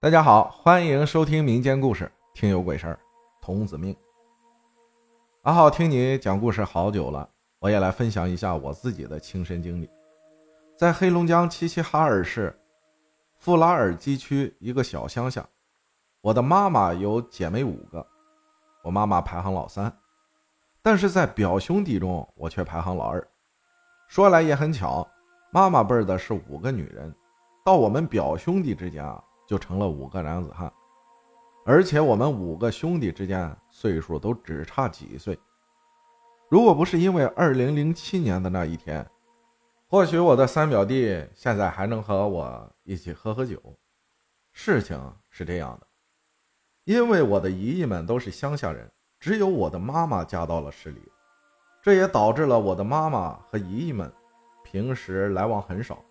大家好，欢迎收听民间故事，听有鬼事儿，童子命。阿浩听你讲故事好久了，我也来分享一下我自己的亲身经历。在黑龙江齐齐哈尔市富拉尔基区一个小乡下，我的妈妈有姐妹五个，我妈妈排行老三，但是在表兄弟中，我却排行老二。说来也很巧，妈妈辈儿的是五个女人，到我们表兄弟之间啊。就成了五个男子汉，而且我们五个兄弟之间岁数都只差几岁。如果不是因为二零零七年的那一天，或许我的三表弟现在还能和我一起喝喝酒。事情是这样的，因为我的姨姨们都是乡下人，只有我的妈妈嫁到了市里，这也导致了我的妈妈和姨姨们平时来往很少，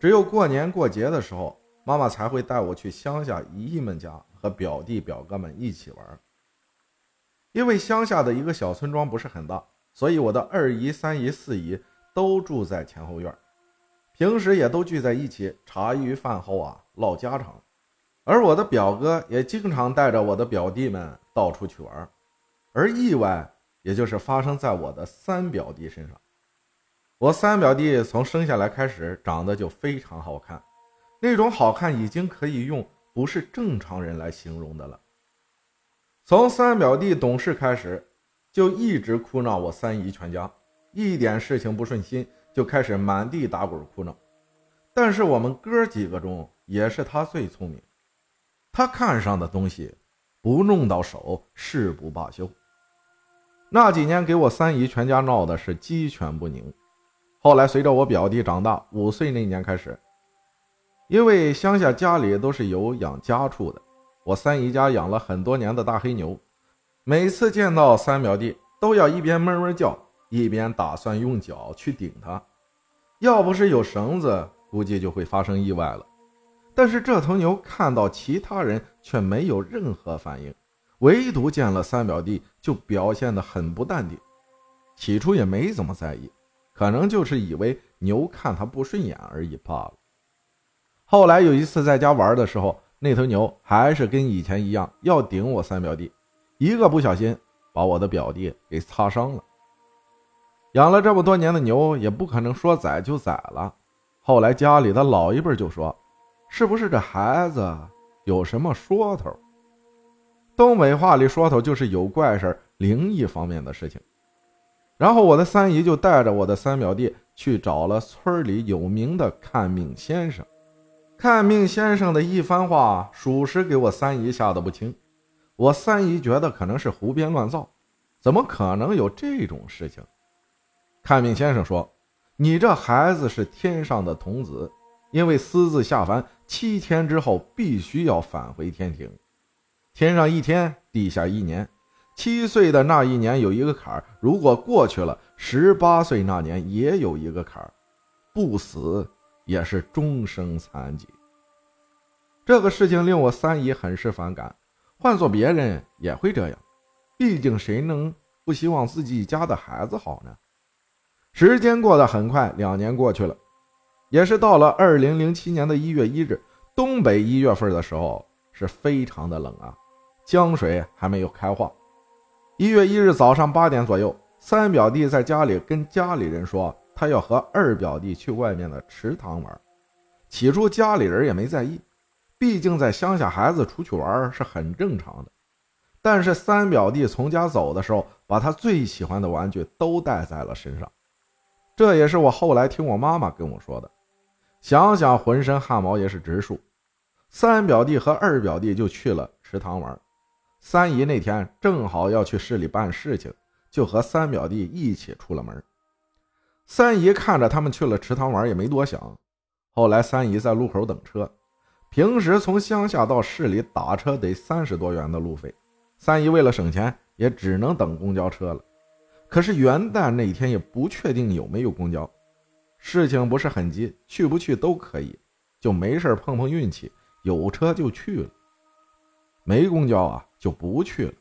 只有过年过节的时候。妈妈才会带我去乡下姨姨们家和表弟表哥们一起玩。因为乡下的一个小村庄不是很大，所以我的二姨、三姨、四姨都住在前后院，平时也都聚在一起茶余饭后啊唠家常。而我的表哥也经常带着我的表弟们到处去玩，而意外也就是发生在我的三表弟身上。我三表弟从生下来开始长得就非常好看。那种好看已经可以用不是正常人来形容的了。从三表弟懂事开始，就一直哭闹我三姨全家，一点事情不顺心就开始满地打滚哭闹。但是我们哥几个中也是他最聪明，他看上的东西不弄到手誓不罢休。那几年给我三姨全家闹的是鸡犬不宁。后来随着我表弟长大，五岁那年开始。因为乡下家里都是有养家畜的，我三姨家养了很多年的大黑牛，每次见到三表弟都要一边哞哞叫，一边打算用脚去顶它。要不是有绳子，估计就会发生意外了。但是这头牛看到其他人却没有任何反应，唯独见了三表弟就表现得很不淡定。起初也没怎么在意，可能就是以为牛看他不顺眼而已罢了。后来有一次在家玩的时候，那头牛还是跟以前一样要顶我三表弟，一个不小心把我的表弟给擦伤了。养了这么多年的牛，也不可能说宰就宰了。后来家里的老一辈就说：“是不是这孩子有什么说头？”东北话里说头就是有怪事灵异方面的事情。然后我的三姨就带着我的三表弟去找了村里有名的看命先生。看命先生的一番话，属实给我三姨吓得不轻。我三姨觉得可能是胡编乱造，怎么可能有这种事情？看命先生说：“你这孩子是天上的童子，因为私自下凡，七天之后必须要返回天庭。天上一天，地下一年。七岁的那一年有一个坎儿，如果过去了，十八岁那年也有一个坎儿，不死。”也是终生残疾。这个事情令我三姨很是反感，换做别人也会这样。毕竟谁能不希望自己家的孩子好呢？时间过得很快，两年过去了，也是到了二零零七年的一月一日。东北一月份的时候是非常的冷啊，江水还没有开化。一月一日早上八点左右，三表弟在家里跟家里人说。他要和二表弟去外面的池塘玩，起初家里人也没在意，毕竟在乡下孩子出去玩是很正常的。但是三表弟从家走的时候，把他最喜欢的玩具都带在了身上，这也是我后来听我妈妈跟我说的。想想浑身汗毛也是直竖。三表弟和二表弟就去了池塘玩，三姨那天正好要去市里办事情，就和三表弟一起出了门。三姨看着他们去了池塘玩，也没多想。后来三姨在路口等车，平时从乡下到市里打车得三十多元的路费，三姨为了省钱，也只能等公交车了。可是元旦那天也不确定有没有公交，事情不是很急，去不去都可以，就没事碰碰运气，有车就去了，没公交啊就不去了。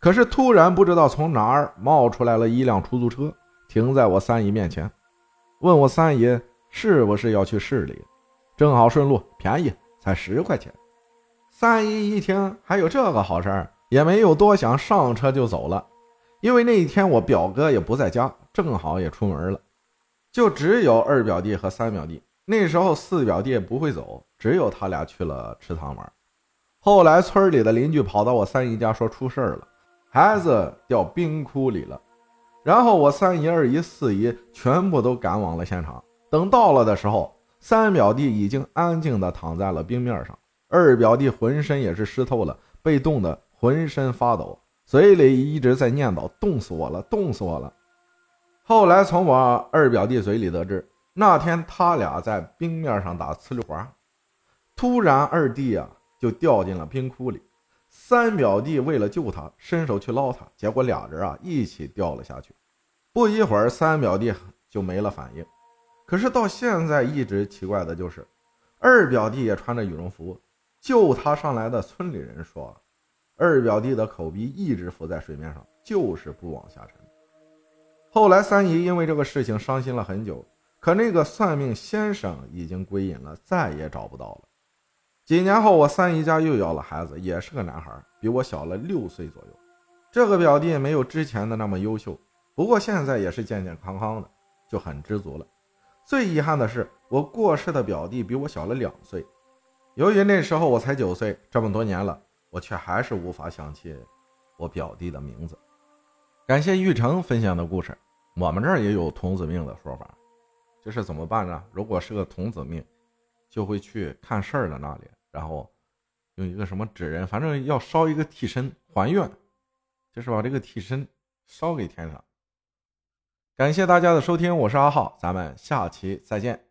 可是突然不知道从哪儿冒出来了一辆出租车。停在我三姨面前，问我三姨是不是要去市里，正好顺路，便宜，才十块钱。三姨一听还有这个好事儿，也没有多想，上车就走了。因为那一天我表哥也不在家，正好也出门了，就只有二表弟和三表弟。那时候四表弟不会走，只有他俩去了池塘玩。后来村里的邻居跑到我三姨家说出事儿了，孩子掉冰窟里了。然后我三姨、二姨、四姨全部都赶往了现场。等到了的时候，三表弟已经安静地躺在了冰面上，二表弟浑身也是湿透了，被冻得浑身发抖，嘴里一直在念叨：“冻死我了，冻死我了。”后来从我二表弟嘴里得知，那天他俩在冰面上打呲溜滑，突然二弟啊就掉进了冰窟里，三表弟为了救他，伸手去捞他，结果俩人啊一起掉了下去。不一会儿，三表弟就没了反应。可是到现在一直奇怪的就是，二表弟也穿着羽绒服，救他上来的村里人说，二表弟的口鼻一直浮在水面上，就是不往下沉。后来三姨因为这个事情伤心了很久，可那个算命先生已经归隐了，再也找不到了。几年后，我三姨家又要了孩子，也是个男孩，比我小了六岁左右。这个表弟没有之前的那么优秀，不过现在也是健健康康的，就很知足了。最遗憾的是，我过世的表弟比我小了两岁。由于那时候我才九岁，这么多年了，我却还是无法想起我表弟的名字。感谢玉成分享的故事。我们这儿也有童子命的说法，这是怎么办呢？如果是个童子命，就会去看事儿的那里，然后用一个什么纸人，反正要烧一个替身还愿，就是把这个替身烧给天上。感谢大家的收听，我是阿浩，咱们下期再见。